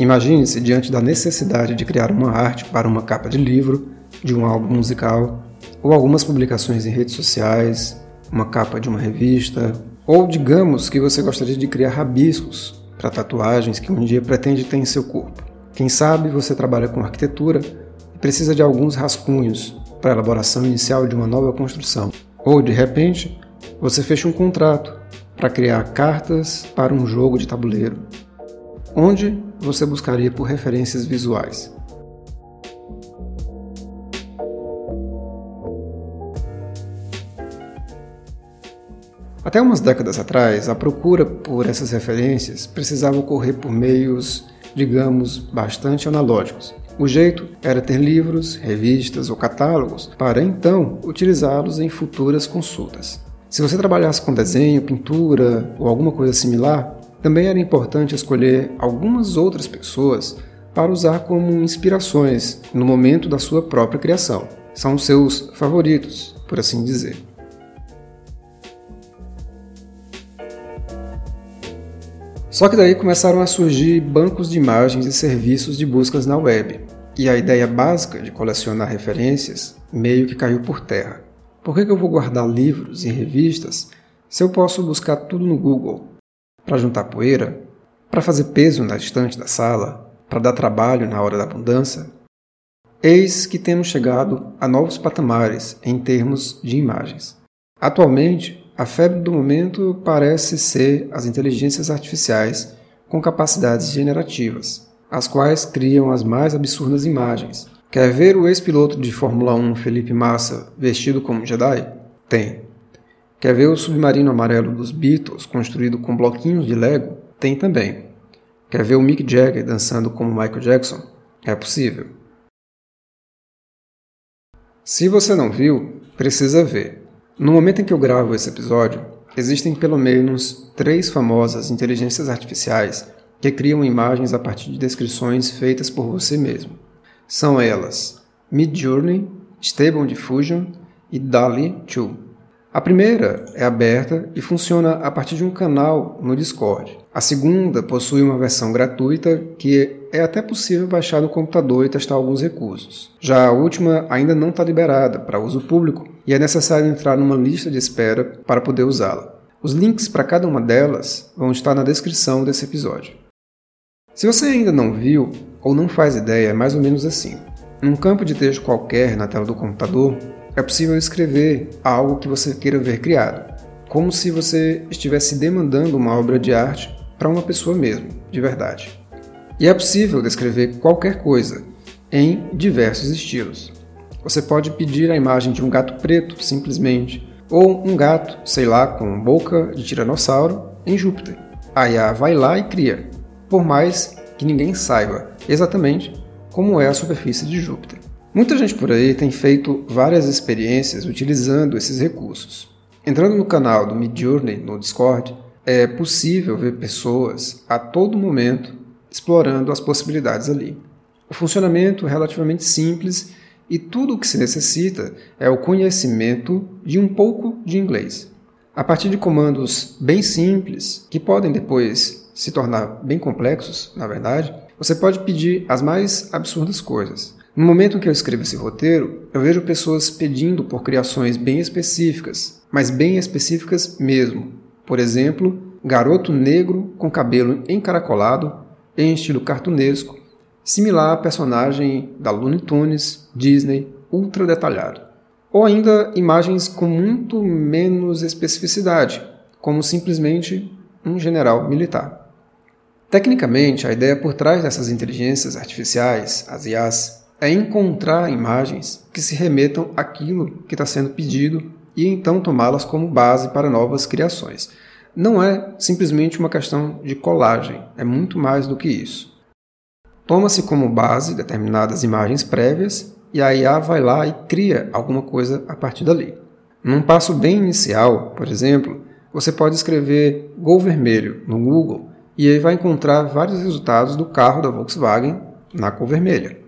Imagine-se diante da necessidade de criar uma arte para uma capa de livro, de um álbum musical, ou algumas publicações em redes sociais, uma capa de uma revista, ou digamos que você gostaria de criar rabiscos para tatuagens que um dia pretende ter em seu corpo. Quem sabe você trabalha com arquitetura e precisa de alguns rascunhos para a elaboração inicial de uma nova construção. Ou, de repente, você fecha um contrato para criar cartas para um jogo de tabuleiro. Onde você buscaria por referências visuais? Até umas décadas atrás, a procura por essas referências precisava ocorrer por meios, digamos, bastante analógicos. O jeito era ter livros, revistas ou catálogos para então utilizá-los em futuras consultas. Se você trabalhasse com desenho, pintura ou alguma coisa similar, também era importante escolher algumas outras pessoas para usar como inspirações no momento da sua própria criação. São seus favoritos, por assim dizer. Só que daí começaram a surgir bancos de imagens e serviços de buscas na web, e a ideia básica de colecionar referências meio que caiu por terra. Por que, eu vou guardar livros e revistas se eu posso buscar tudo no Google? Para juntar poeira? Para fazer peso na estante da sala? Para dar trabalho na hora da abundância? Eis que temos chegado a novos patamares em termos de imagens. Atualmente, a febre do momento parece ser as inteligências artificiais com capacidades generativas, as quais criam as mais absurdas imagens. Quer ver o ex-piloto de Fórmula 1 Felipe Massa vestido como Jedi? Tem. Quer ver o submarino amarelo dos Beatles construído com bloquinhos de Lego? Tem também. Quer ver o Mick Jagger dançando como Michael Jackson? É possível. Se você não viu, precisa ver. No momento em que eu gravo esse episódio, existem pelo menos três famosas inteligências artificiais que criam imagens a partir de descrições feitas por você mesmo. São elas Midjourney, Stable Diffusion e DALI 2. A primeira é aberta e funciona a partir de um canal no Discord. A segunda possui uma versão gratuita que é até possível baixar no computador e testar alguns recursos. Já a última ainda não está liberada para uso público e é necessário entrar numa lista de espera para poder usá-la. Os links para cada uma delas vão estar na descrição desse episódio. Se você ainda não viu ou não faz ideia, é mais ou menos assim. Num campo de texto qualquer na tela do computador, é possível escrever algo que você queira ver criado, como se você estivesse demandando uma obra de arte para uma pessoa mesmo, de verdade. E é possível descrever qualquer coisa em diversos estilos. Você pode pedir a imagem de um gato preto, simplesmente, ou um gato, sei lá, com boca de tiranossauro em Júpiter. A IA vai lá e cria, por mais que ninguém saiba exatamente como é a superfície de Júpiter. Muita gente por aí tem feito várias experiências utilizando esses recursos. Entrando no canal do Midjourney no Discord, é possível ver pessoas a todo momento explorando as possibilidades ali. O funcionamento é relativamente simples e tudo o que se necessita é o conhecimento de um pouco de inglês. A partir de comandos bem simples, que podem depois se tornar bem complexos, na verdade, você pode pedir as mais absurdas coisas. No momento em que eu escrevo esse roteiro, eu vejo pessoas pedindo por criações bem específicas, mas bem específicas mesmo. Por exemplo, garoto negro com cabelo encaracolado em estilo cartunesco, similar a personagem da Looney Tunes, Disney, ultra detalhado. Ou ainda imagens com muito menos especificidade, como simplesmente um general militar. Tecnicamente, a ideia por trás dessas inteligências artificiais, as IAs, é encontrar imagens que se remetam àquilo que está sendo pedido e então tomá-las como base para novas criações não é simplesmente uma questão de colagem, é muito mais do que isso. Toma-se como base determinadas imagens prévias e a IA vai lá e cria alguma coisa a partir dali. Num passo bem inicial, por exemplo, você pode escrever Gol Vermelho no Google e aí vai encontrar vários resultados do carro da Volkswagen na cor vermelha.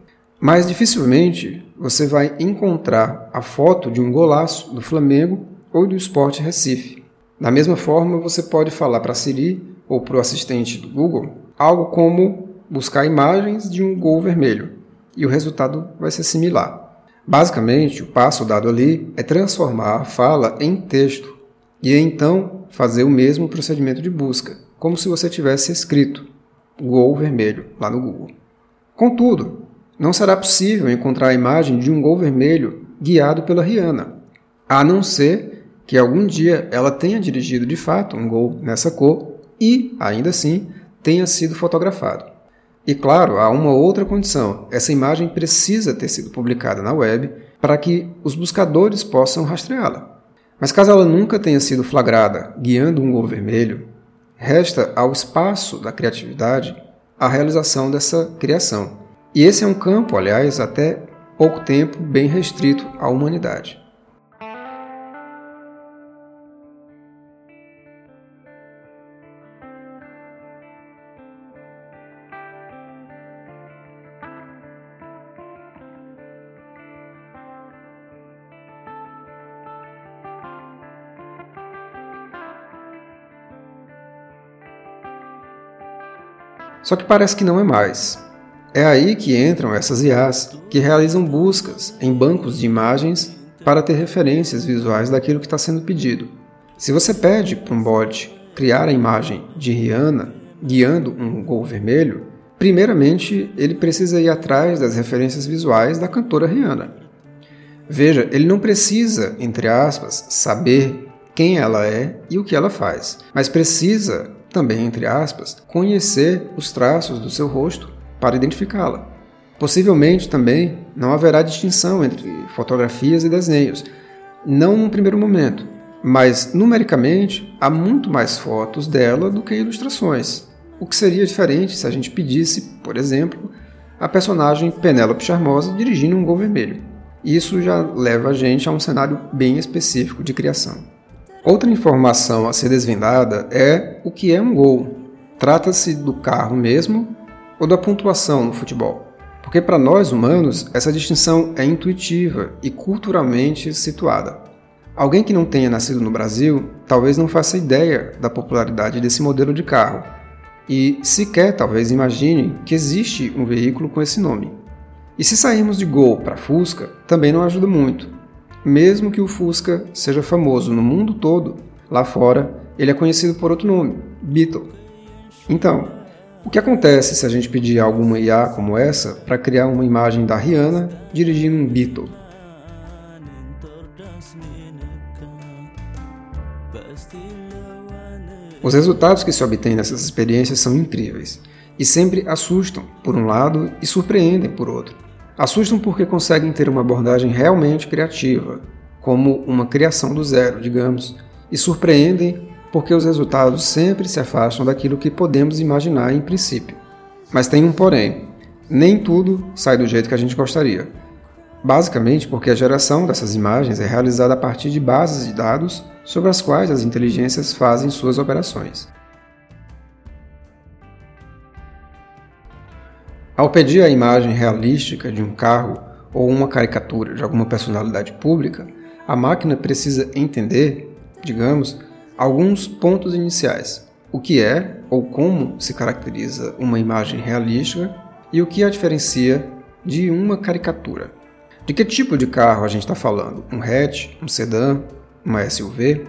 Mas dificilmente você vai encontrar a foto de um golaço do Flamengo ou do Sport Recife. Da mesma forma, você pode falar para a Siri ou para o assistente do Google algo como buscar imagens de um gol vermelho e o resultado vai ser similar. Basicamente, o passo dado ali é transformar a fala em texto e então fazer o mesmo procedimento de busca, como se você tivesse escrito gol vermelho lá no Google. Contudo, não será possível encontrar a imagem de um gol vermelho guiado pela Rihanna, a não ser que algum dia ela tenha dirigido de fato um gol nessa cor e, ainda assim, tenha sido fotografado. E claro, há uma outra condição: essa imagem precisa ter sido publicada na web para que os buscadores possam rastreá-la. Mas caso ela nunca tenha sido flagrada guiando um gol vermelho, resta ao espaço da criatividade a realização dessa criação. E esse é um campo, aliás, até pouco tempo bem restrito à humanidade. Só que parece que não é mais. É aí que entram essas IAs que realizam buscas em bancos de imagens para ter referências visuais daquilo que está sendo pedido. Se você pede para um bot criar a imagem de Rihanna guiando um gol vermelho, primeiramente ele precisa ir atrás das referências visuais da cantora Rihanna. Veja, ele não precisa, entre aspas, saber quem ela é e o que ela faz, mas precisa também, entre aspas, conhecer os traços do seu rosto para identificá-la. Possivelmente também não haverá distinção entre fotografias e desenhos, não num primeiro momento, mas numericamente há muito mais fotos dela do que ilustrações, o que seria diferente se a gente pedisse, por exemplo, a personagem Penélope Charmosa dirigindo um gol vermelho. Isso já leva a gente a um cenário bem específico de criação. Outra informação a ser desvendada é o que é um gol. Trata-se do carro mesmo ou da pontuação no futebol? Porque para nós humanos essa distinção é intuitiva e culturalmente situada. Alguém que não tenha nascido no Brasil talvez não faça ideia da popularidade desse modelo de carro e sequer talvez imagine que existe um veículo com esse nome. E se sairmos de Gol para Fusca, também não ajuda muito mesmo que o Fusca seja famoso no mundo todo, lá fora ele é conhecido por outro nome, Beetle. Então, o que acontece se a gente pedir alguma IA como essa para criar uma imagem da Rihanna dirigindo um Beetle? Os resultados que se obtêm nessas experiências são incríveis e sempre assustam por um lado e surpreendem por outro. Assustam porque conseguem ter uma abordagem realmente criativa, como uma criação do zero, digamos, e surpreendem porque os resultados sempre se afastam daquilo que podemos imaginar em princípio. Mas tem um porém: nem tudo sai do jeito que a gente gostaria. Basicamente porque a geração dessas imagens é realizada a partir de bases de dados sobre as quais as inteligências fazem suas operações. Ao pedir a imagem realística de um carro ou uma caricatura de alguma personalidade pública, a máquina precisa entender, digamos, alguns pontos iniciais. O que é ou como se caracteriza uma imagem realística e o que a diferencia de uma caricatura. De que tipo de carro a gente está falando? Um hatch, um sedã, uma SUV?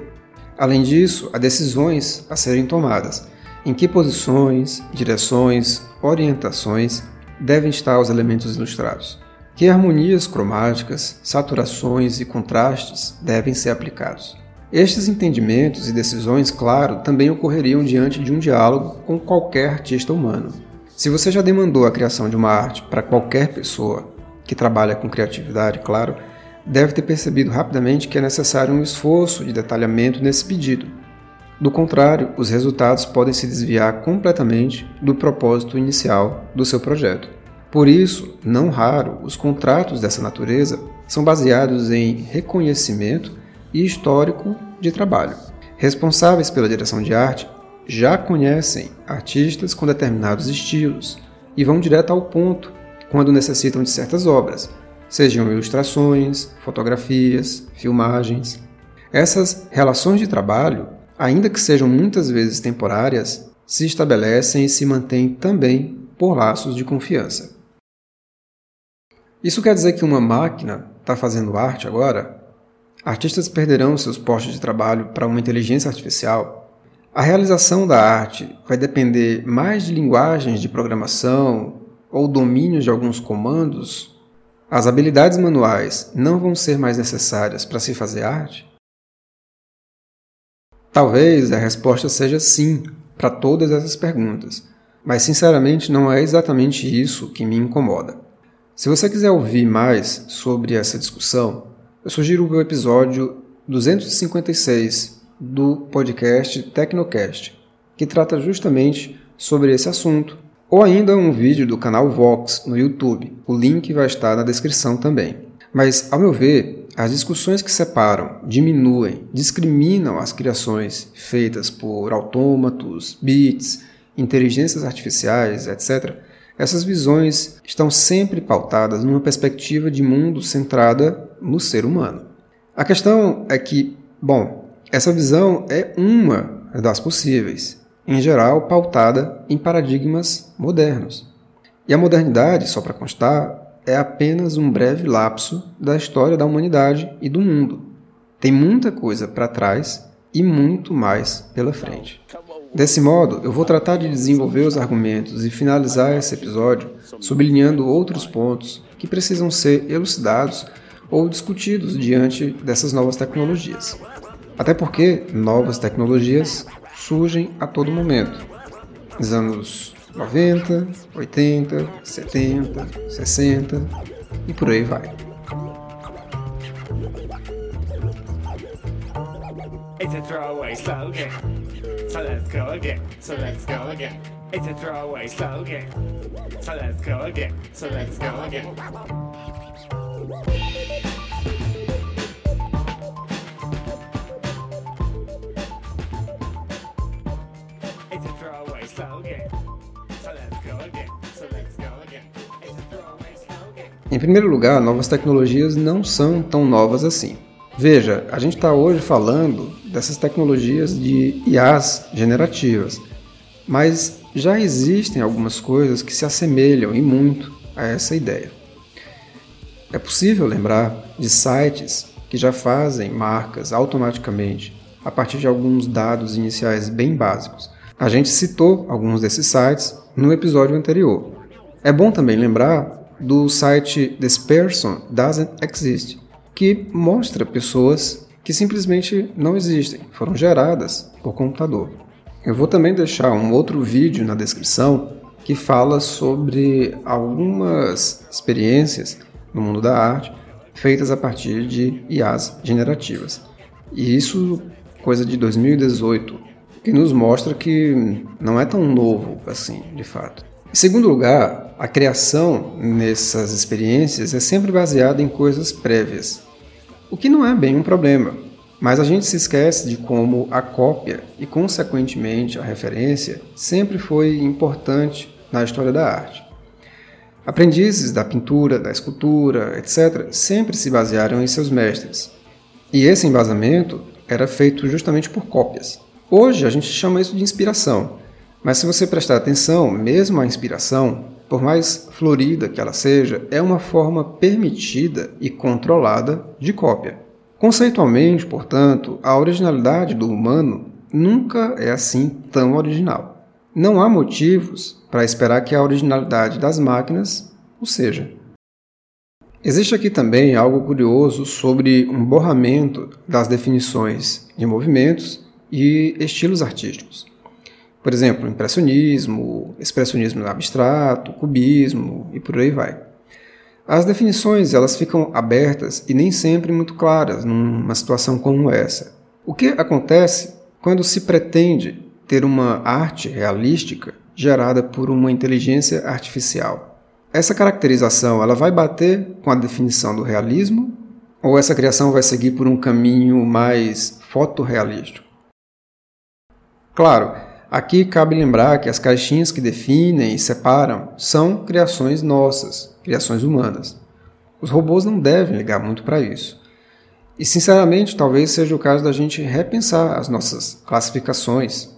Além disso, há decisões a serem tomadas. Em que posições, direções, orientações devem estar os elementos ilustrados. Que harmonias cromáticas, saturações e contrastes devem ser aplicados. Estes entendimentos e decisões, claro, também ocorreriam diante de um diálogo com qualquer artista humano. Se você já demandou a criação de uma arte para qualquer pessoa que trabalha com criatividade, claro, deve ter percebido rapidamente que é necessário um esforço de detalhamento nesse pedido. Do contrário, os resultados podem se desviar completamente do propósito inicial do seu projeto. Por isso, não raro, os contratos dessa natureza são baseados em reconhecimento e histórico de trabalho. Responsáveis pela direção de arte já conhecem artistas com determinados estilos e vão direto ao ponto quando necessitam de certas obras, sejam ilustrações, fotografias, filmagens. Essas relações de trabalho ainda que sejam muitas vezes temporárias, se estabelecem e se mantêm também por laços de confiança. Isso quer dizer que uma máquina está fazendo arte agora? Artistas perderão seus postos de trabalho para uma inteligência artificial? A realização da arte vai depender mais de linguagens de programação ou domínio de alguns comandos? As habilidades manuais não vão ser mais necessárias para se fazer arte? Talvez a resposta seja sim para todas essas perguntas, mas sinceramente não é exatamente isso que me incomoda. Se você quiser ouvir mais sobre essa discussão, eu sugiro o episódio 256 do podcast Tecnocast, que trata justamente sobre esse assunto, ou ainda um vídeo do canal Vox no YouTube. O link vai estar na descrição também. Mas, ao meu ver, as discussões que separam, diminuem, discriminam as criações feitas por autômatos, bits, inteligências artificiais, etc., essas visões estão sempre pautadas numa perspectiva de mundo centrada no ser humano. A questão é que, bom, essa visão é uma das possíveis, em geral pautada em paradigmas modernos. E a modernidade, só para constar, é apenas um breve lapso da história da humanidade e do mundo. Tem muita coisa para trás e muito mais pela frente. Desse modo, eu vou tratar de desenvolver os argumentos e finalizar esse episódio sublinhando outros pontos que precisam ser elucidados ou discutidos diante dessas novas tecnologias. Até porque novas tecnologias surgem a todo momento. Nos anos 90, 80, 70, 60 e por aí vai. It's a throwaway slogan. So let's go again. So let's go again. It's a throwaway slogan. So let's go again. So let's go again. Em primeiro lugar, novas tecnologias não são tão novas assim. Veja, a gente está hoje falando dessas tecnologias de IAs generativas, mas já existem algumas coisas que se assemelham e muito a essa ideia. É possível lembrar de sites que já fazem marcas automaticamente a partir de alguns dados iniciais bem básicos. A gente citou alguns desses sites no episódio anterior. É bom também lembrar do site This Person Doesn't Exist, que mostra pessoas que simplesmente não existem, foram geradas por computador. Eu vou também deixar um outro vídeo na descrição que fala sobre algumas experiências no mundo da arte feitas a partir de IAs generativas. E isso coisa de 2018, que nos mostra que não é tão novo assim, de fato. Em segundo lugar, a criação nessas experiências é sempre baseada em coisas prévias, o que não é bem um problema, mas a gente se esquece de como a cópia e, consequentemente, a referência sempre foi importante na história da arte. Aprendizes da pintura, da escultura, etc., sempre se basearam em seus mestres. E esse embasamento era feito justamente por cópias. Hoje a gente chama isso de inspiração, mas se você prestar atenção, mesmo a inspiração, por mais florida que ela seja, é uma forma permitida e controlada de cópia. Conceitualmente, portanto, a originalidade do humano nunca é assim tão original. Não há motivos para esperar que a originalidade das máquinas o seja. Existe aqui também algo curioso sobre um borramento das definições de movimentos e estilos artísticos. Por exemplo, impressionismo, expressionismo abstrato, cubismo e por aí vai. As definições elas ficam abertas e nem sempre muito claras numa situação como essa. O que acontece quando se pretende ter uma arte realística gerada por uma inteligência artificial? Essa caracterização ela vai bater com a definição do realismo ou essa criação vai seguir por um caminho mais fotorrealístico? Claro, Aqui cabe lembrar que as caixinhas que definem e separam são criações nossas, criações humanas. Os robôs não devem ligar muito para isso. E sinceramente, talvez seja o caso da gente repensar as nossas classificações.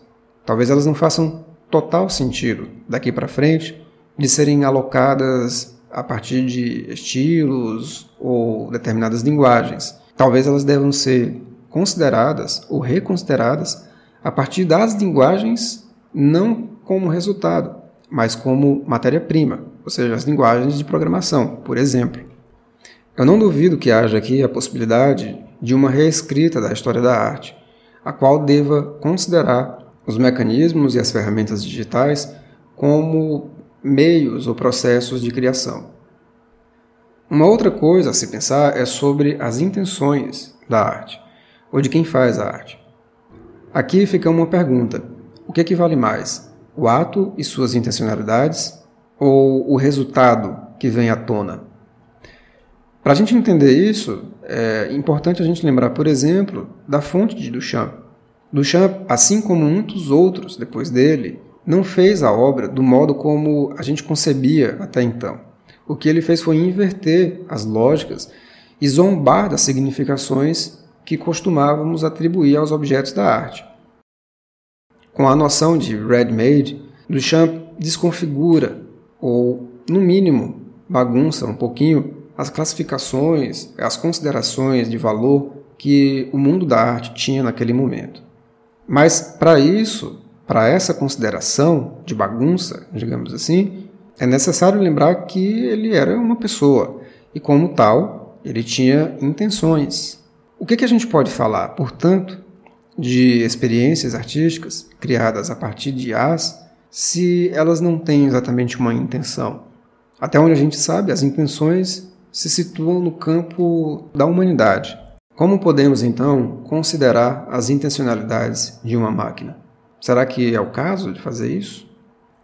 Talvez elas não façam total sentido daqui para frente de serem alocadas a partir de estilos ou determinadas linguagens. Talvez elas devam ser consideradas ou reconsideradas a partir das linguagens não como resultado, mas como matéria-prima, ou seja, as linguagens de programação, por exemplo. Eu não duvido que haja aqui a possibilidade de uma reescrita da história da arte, a qual deva considerar os mecanismos e as ferramentas digitais como meios ou processos de criação. Uma outra coisa a se pensar é sobre as intenções da arte, ou de quem faz a arte. Aqui fica uma pergunta: o que, é que vale mais, o ato e suas intencionalidades, ou o resultado que vem à tona? Para a gente entender isso, é importante a gente lembrar, por exemplo, da fonte de Duchamp. Duchamp, assim como muitos outros depois dele, não fez a obra do modo como a gente concebia até então. O que ele fez foi inverter as lógicas e zombar das significações que costumávamos atribuir aos objetos da arte. Com a noção de ready-made, Duchamp desconfigura, ou, no mínimo, bagunça um pouquinho as classificações, as considerações de valor que o mundo da arte tinha naquele momento. Mas, para isso, para essa consideração de bagunça, digamos assim, é necessário lembrar que ele era uma pessoa e, como tal, ele tinha intenções. O que, que a gente pode falar, portanto, de experiências artísticas criadas a partir de as, se elas não têm exatamente uma intenção? Até onde a gente sabe, as intenções se situam no campo da humanidade. Como podemos então considerar as intencionalidades de uma máquina? Será que é o caso de fazer isso?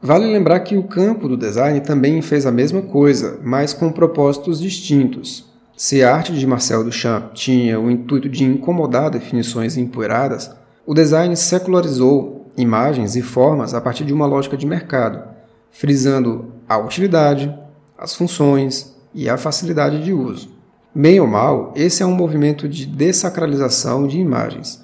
Vale lembrar que o campo do design também fez a mesma coisa, mas com propósitos distintos. Se a arte de Marcel Duchamp tinha o intuito de incomodar definições empoeiradas, o design secularizou imagens e formas a partir de uma lógica de mercado, frisando a utilidade, as funções e a facilidade de uso. Bem ou mal, esse é um movimento de desacralização de imagens.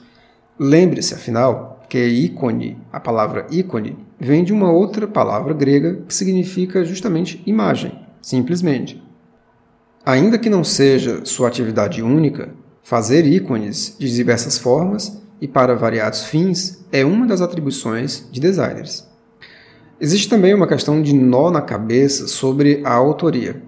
Lembre-se, afinal, que ícone, a palavra ícone, vem de uma outra palavra grega que significa justamente imagem, simplesmente. Ainda que não seja sua atividade única, fazer ícones de diversas formas e para variados fins é uma das atribuições de designers. Existe também uma questão de nó na cabeça sobre a autoria.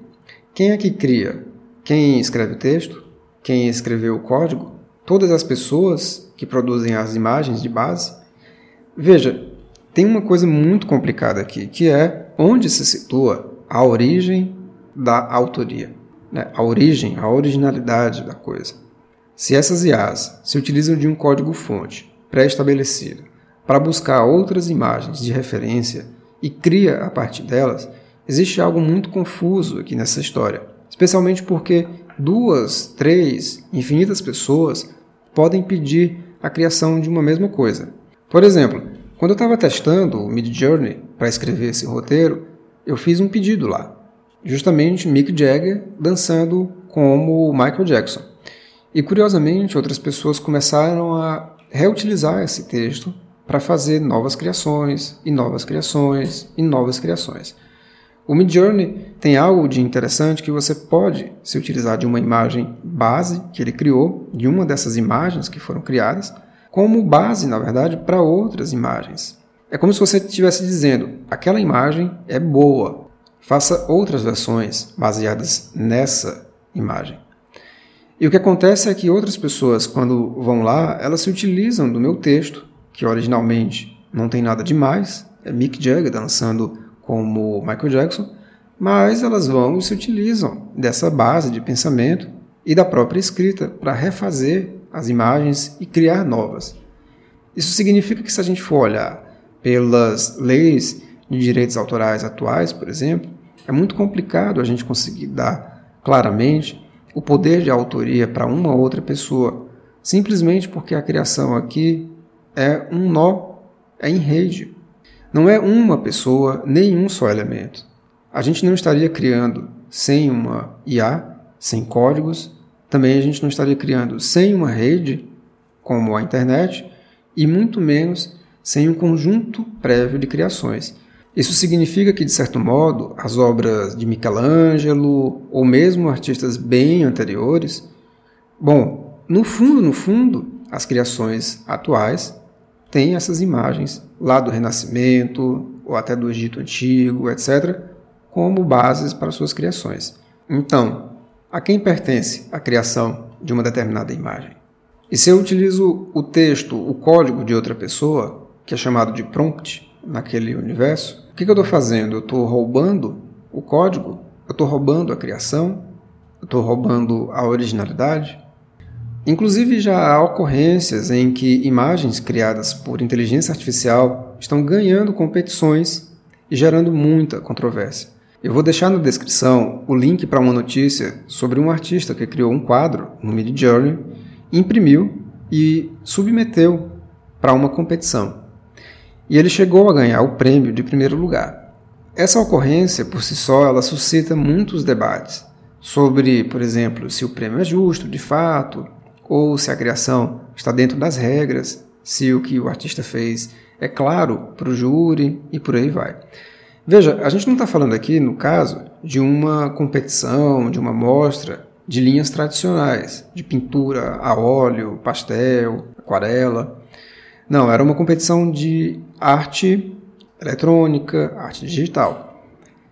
Quem é que cria? Quem escreve o texto? Quem escreveu o código? Todas as pessoas que produzem as imagens de base. Veja, tem uma coisa muito complicada aqui, que é onde se situa a origem da autoria, né? a origem, a originalidade da coisa. Se essas IAs se utilizam de um código-fonte pré-estabelecido para buscar outras imagens de referência e cria a partir delas, existe algo muito confuso aqui nessa história, especialmente porque duas, três, infinitas pessoas podem pedir a criação de uma mesma coisa. Por exemplo, quando eu estava testando o Midjourney para escrever esse roteiro, eu fiz um pedido lá, justamente Mick Jagger dançando como Michael Jackson. E curiosamente, outras pessoas começaram a reutilizar esse texto para fazer novas criações e novas criações e novas criações. O Midjourney tem algo de interessante que você pode se utilizar de uma imagem base que ele criou, de uma dessas imagens que foram criadas, como base, na verdade, para outras imagens. É como se você estivesse dizendo: aquela imagem é boa, faça outras versões baseadas nessa imagem. E o que acontece é que outras pessoas, quando vão lá, elas se utilizam do meu texto, que originalmente não tem nada demais, é Mick Jagger dançando como Michael Jackson, mas elas vão e se utilizam dessa base de pensamento e da própria escrita para refazer as imagens e criar novas. Isso significa que se a gente for olhar pelas leis de direitos autorais atuais, por exemplo, é muito complicado a gente conseguir dar claramente o poder de autoria para uma outra pessoa, simplesmente porque a criação aqui é um nó, é em rede. Não é uma pessoa, nem um só elemento. A gente não estaria criando sem uma IA, sem códigos, também a gente não estaria criando sem uma rede, como a internet, e muito menos sem um conjunto prévio de criações. Isso significa que, de certo modo, as obras de Michelangelo ou mesmo artistas bem anteriores, bom, no fundo, no fundo, as criações atuais têm essas imagens lá do Renascimento ou até do Egito Antigo, etc., como bases para suas criações. Então, a quem pertence a criação de uma determinada imagem? E se eu utilizo o texto, o código de outra pessoa, que é chamado de prompt naquele universo, o que, que eu estou fazendo? Eu estou roubando o código? Eu estou roubando a criação? Eu estou roubando a originalidade? Inclusive, já há ocorrências em que imagens criadas por inteligência artificial estão ganhando competições e gerando muita controvérsia. Eu vou deixar na descrição o link para uma notícia sobre um artista que criou um quadro no Midjourney, imprimiu e submeteu para uma competição. E ele chegou a ganhar o prêmio de primeiro lugar. Essa ocorrência, por si só, ela suscita muitos debates sobre, por exemplo, se o prêmio é justo de fato, ou se a criação está dentro das regras, se o que o artista fez é claro para o júri e por aí vai. Veja, a gente não está falando aqui, no caso, de uma competição, de uma mostra de linhas tradicionais, de pintura a óleo, pastel, aquarela. Não, era uma competição de arte eletrônica, arte digital.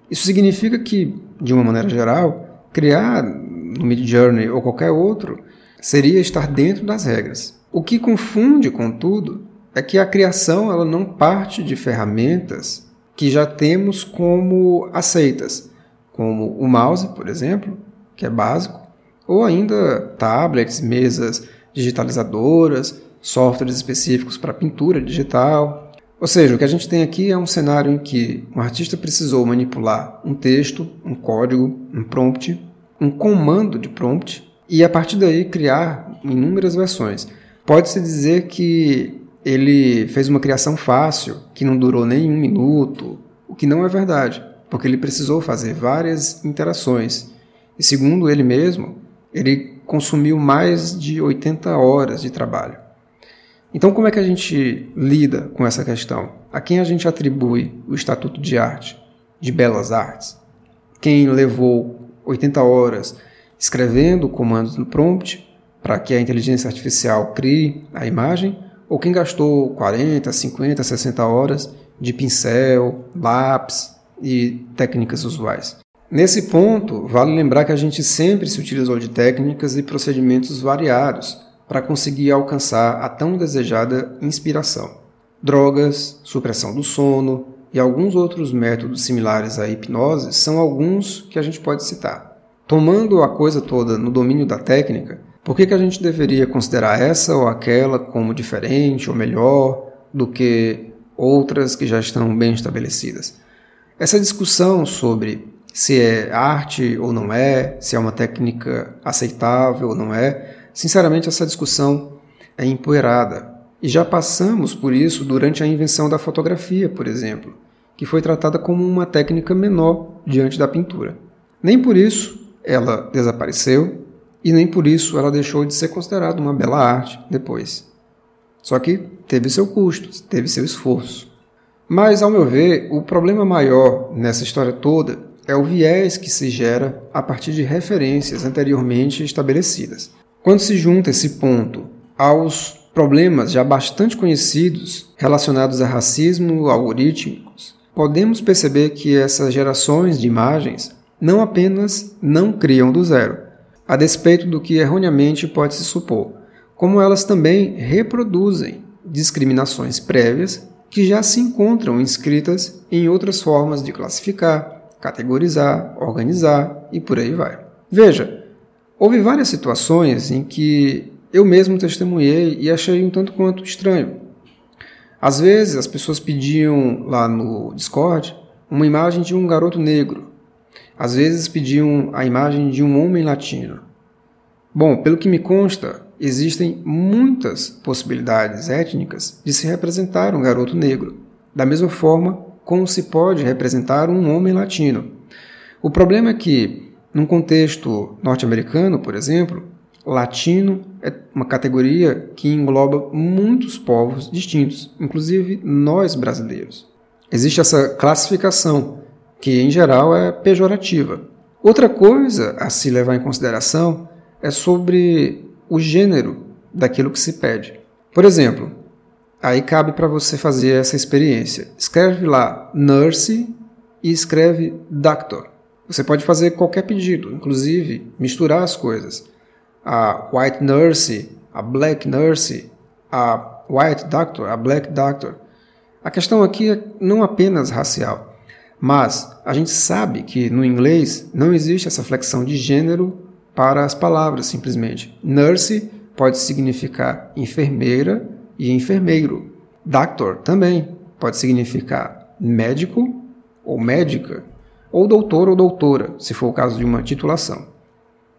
Isso significa que, de uma maneira geral, criar no Midjourney ou qualquer outro seria estar dentro das regras. O que confunde, contudo, é que a criação ela não parte de ferramentas que já temos como aceitas, como o mouse, por exemplo, que é básico, ou ainda tablets, mesas digitalizadoras, softwares específicos para pintura digital. Ou seja, o que a gente tem aqui é um cenário em que um artista precisou manipular um texto, um código, um prompt, um comando de prompt e a partir daí criar inúmeras versões. Pode-se dizer que ele fez uma criação fácil, que não durou nem um minuto, o que não é verdade, porque ele precisou fazer várias interações. E segundo ele mesmo, ele consumiu mais de 80 horas de trabalho. Então, como é que a gente lida com essa questão? A quem a gente atribui o Estatuto de Arte, de Belas Artes? Quem levou 80 horas escrevendo comandos no prompt para que a inteligência artificial crie a imagem? ou quem gastou 40, 50, 60 horas de pincel, lápis e técnicas usuais. Nesse ponto, vale lembrar que a gente sempre se utilizou de técnicas e procedimentos variados para conseguir alcançar a tão desejada inspiração. Drogas, supressão do sono e alguns outros métodos similares à hipnose são alguns que a gente pode citar. Tomando a coisa toda no domínio da técnica, por que, que a gente deveria considerar essa ou aquela como diferente ou melhor do que outras que já estão bem estabelecidas? Essa discussão sobre se é arte ou não é, se é uma técnica aceitável ou não é, sinceramente essa discussão é empoeirada. E já passamos por isso durante a invenção da fotografia, por exemplo, que foi tratada como uma técnica menor diante da pintura. Nem por isso ela desapareceu e nem por isso ela deixou de ser considerada uma bela arte depois. Só que teve seu custo, teve seu esforço. Mas, ao meu ver, o problema maior nessa história toda é o viés que se gera a partir de referências anteriormente estabelecidas. Quando se junta esse ponto aos problemas já bastante conhecidos relacionados a racismo algorítmicos, podemos perceber que essas gerações de imagens não apenas não criam do zero, a despeito do que erroneamente pode se supor, como elas também reproduzem discriminações prévias que já se encontram inscritas em outras formas de classificar, categorizar, organizar e por aí vai. Veja, houve várias situações em que eu mesmo testemunhei e achei um tanto quanto estranho. Às vezes as pessoas pediam lá no Discord uma imagem de um garoto negro às vezes pediam a imagem de um homem latino. Bom, pelo que me consta, existem muitas possibilidades étnicas de se representar um garoto negro, da mesma forma como se pode representar um homem latino. O problema é que, num contexto norte-americano, por exemplo, latino é uma categoria que engloba muitos povos distintos, inclusive nós brasileiros. Existe essa classificação, que em geral é pejorativa. Outra coisa a se levar em consideração é sobre o gênero daquilo que se pede. Por exemplo, aí cabe para você fazer essa experiência. Escreve lá nurse e escreve doctor. Você pode fazer qualquer pedido, inclusive misturar as coisas. A white nurse, a black nurse, a white doctor, a black doctor. A questão aqui é não apenas racial, mas a gente sabe que no inglês não existe essa flexão de gênero para as palavras, simplesmente. Nurse pode significar enfermeira e enfermeiro. Doctor também pode significar médico ou médica, ou doutor ou doutora, se for o caso de uma titulação.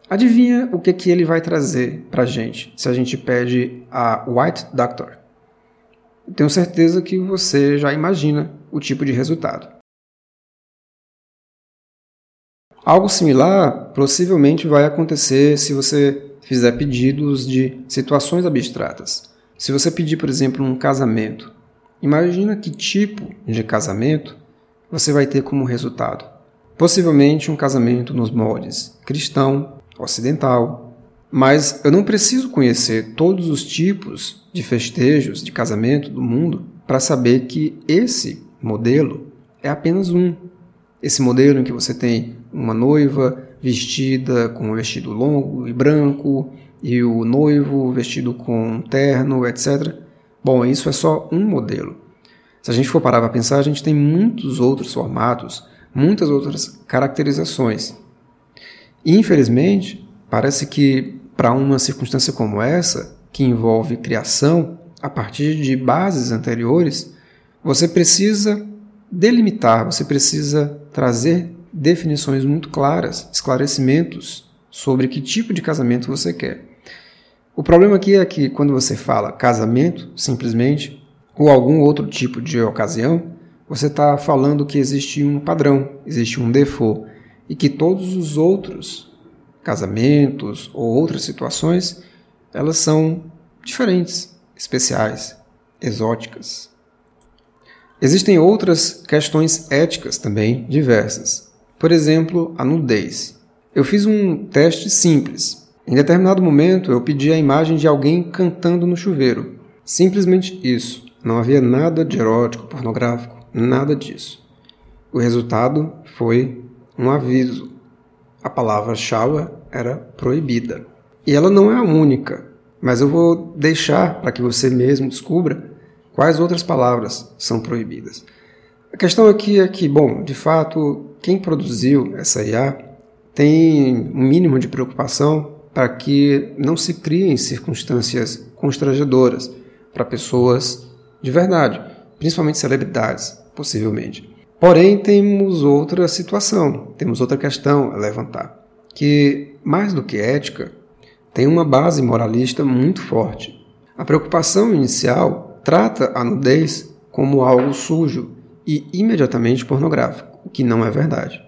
Adivinha o que, que ele vai trazer para a gente se a gente pede a White Doctor? Tenho certeza que você já imagina o tipo de resultado. Algo similar possivelmente vai acontecer se você fizer pedidos de situações abstratas. Se você pedir, por exemplo, um casamento, imagina que tipo de casamento você vai ter como resultado. Possivelmente um casamento nos moldes cristão, ocidental. Mas eu não preciso conhecer todos os tipos de festejos de casamento do mundo para saber que esse modelo é apenas um. Esse modelo em que você tem uma noiva vestida com um vestido longo e branco e o noivo vestido com um terno, etc. Bom, isso é só um modelo. Se a gente for parar para pensar, a gente tem muitos outros formatos, muitas outras caracterizações. E, infelizmente, parece que para uma circunstância como essa, que envolve criação a partir de bases anteriores, você precisa delimitar, você precisa trazer definições muito claras, esclarecimentos sobre que tipo de casamento você quer. O problema aqui é que quando você fala casamento, simplesmente, ou algum outro tipo de ocasião, você está falando que existe um padrão, existe um default, e que todos os outros casamentos ou outras situações, elas são diferentes, especiais, exóticas. Existem outras questões éticas também diversas. Por exemplo, a nudez. Eu fiz um teste simples. Em determinado momento, eu pedi a imagem de alguém cantando no chuveiro. Simplesmente isso. Não havia nada de erótico, pornográfico, nada disso. O resultado foi um aviso. A palavra shower era proibida. E ela não é a única, mas eu vou deixar para que você mesmo descubra quais outras palavras são proibidas. A questão aqui é que, bom, de fato, quem produziu essa IA tem um mínimo de preocupação para que não se criem circunstâncias constrangedoras para pessoas de verdade, principalmente celebridades, possivelmente. Porém, temos outra situação, temos outra questão a levantar, que, mais do que ética, tem uma base moralista muito forte. A preocupação inicial trata a nudez como algo sujo e imediatamente pornográfico o que não é verdade.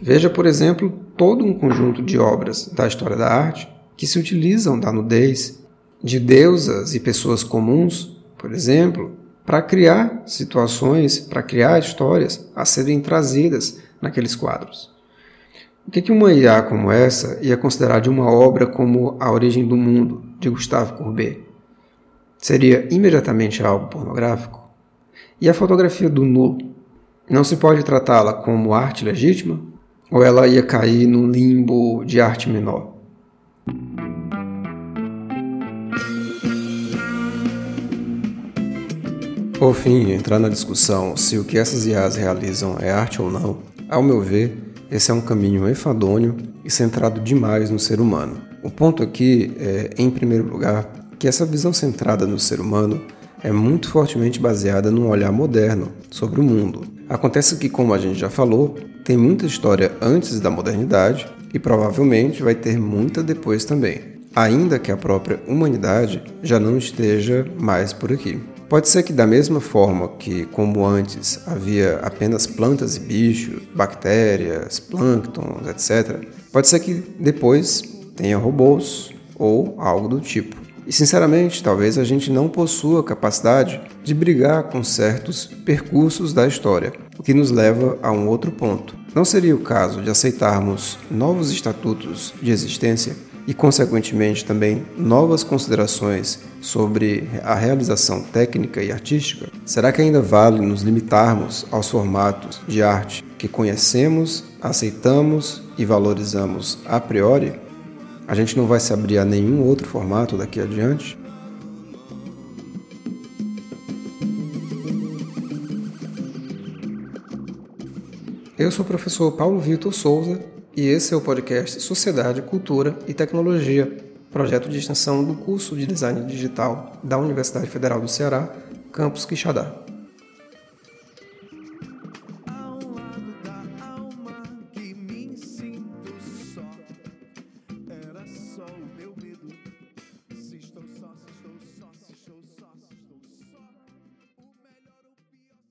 Veja, por exemplo, todo um conjunto de obras da história da arte que se utilizam da nudez de deusas e pessoas comuns, por exemplo, para criar situações, para criar histórias a serem trazidas naqueles quadros. O que, uma IA como essa ia considerar de uma obra como A Origem do Mundo, de Gustave Courbet? Seria imediatamente algo pornográfico? E a fotografia do nu não se pode tratá-la como arte legítima? Ou ela ia cair num limbo de arte menor? Por fim, entrar na discussão se o que essas IAs realizam é arte ou não, ao meu ver, esse é um caminho enfadonho e centrado demais no ser humano. O ponto aqui é, em primeiro lugar, que essa visão centrada no ser humano é muito fortemente baseada num olhar moderno sobre o mundo, Acontece que, como a gente já falou, tem muita história antes da modernidade e provavelmente vai ter muita depois também, ainda que a própria humanidade já não esteja mais por aqui. Pode ser que, da mesma forma que, como antes, havia apenas plantas e bichos, bactérias, plânctons, etc., pode ser que depois tenha robôs ou algo do tipo. E sinceramente, talvez a gente não possua capacidade de brigar com certos percursos da história, o que nos leva a um outro ponto. Não seria o caso de aceitarmos novos estatutos de existência e, consequentemente, também novas considerações sobre a realização técnica e artística? Será que ainda vale nos limitarmos aos formatos de arte que conhecemos, aceitamos e valorizamos a priori? A gente não vai se abrir a nenhum outro formato daqui adiante? Eu sou o professor Paulo Vitor Souza e esse é o podcast Sociedade, Cultura e Tecnologia, projeto de extensão do curso de Design Digital da Universidade Federal do Ceará, campus Quixadá.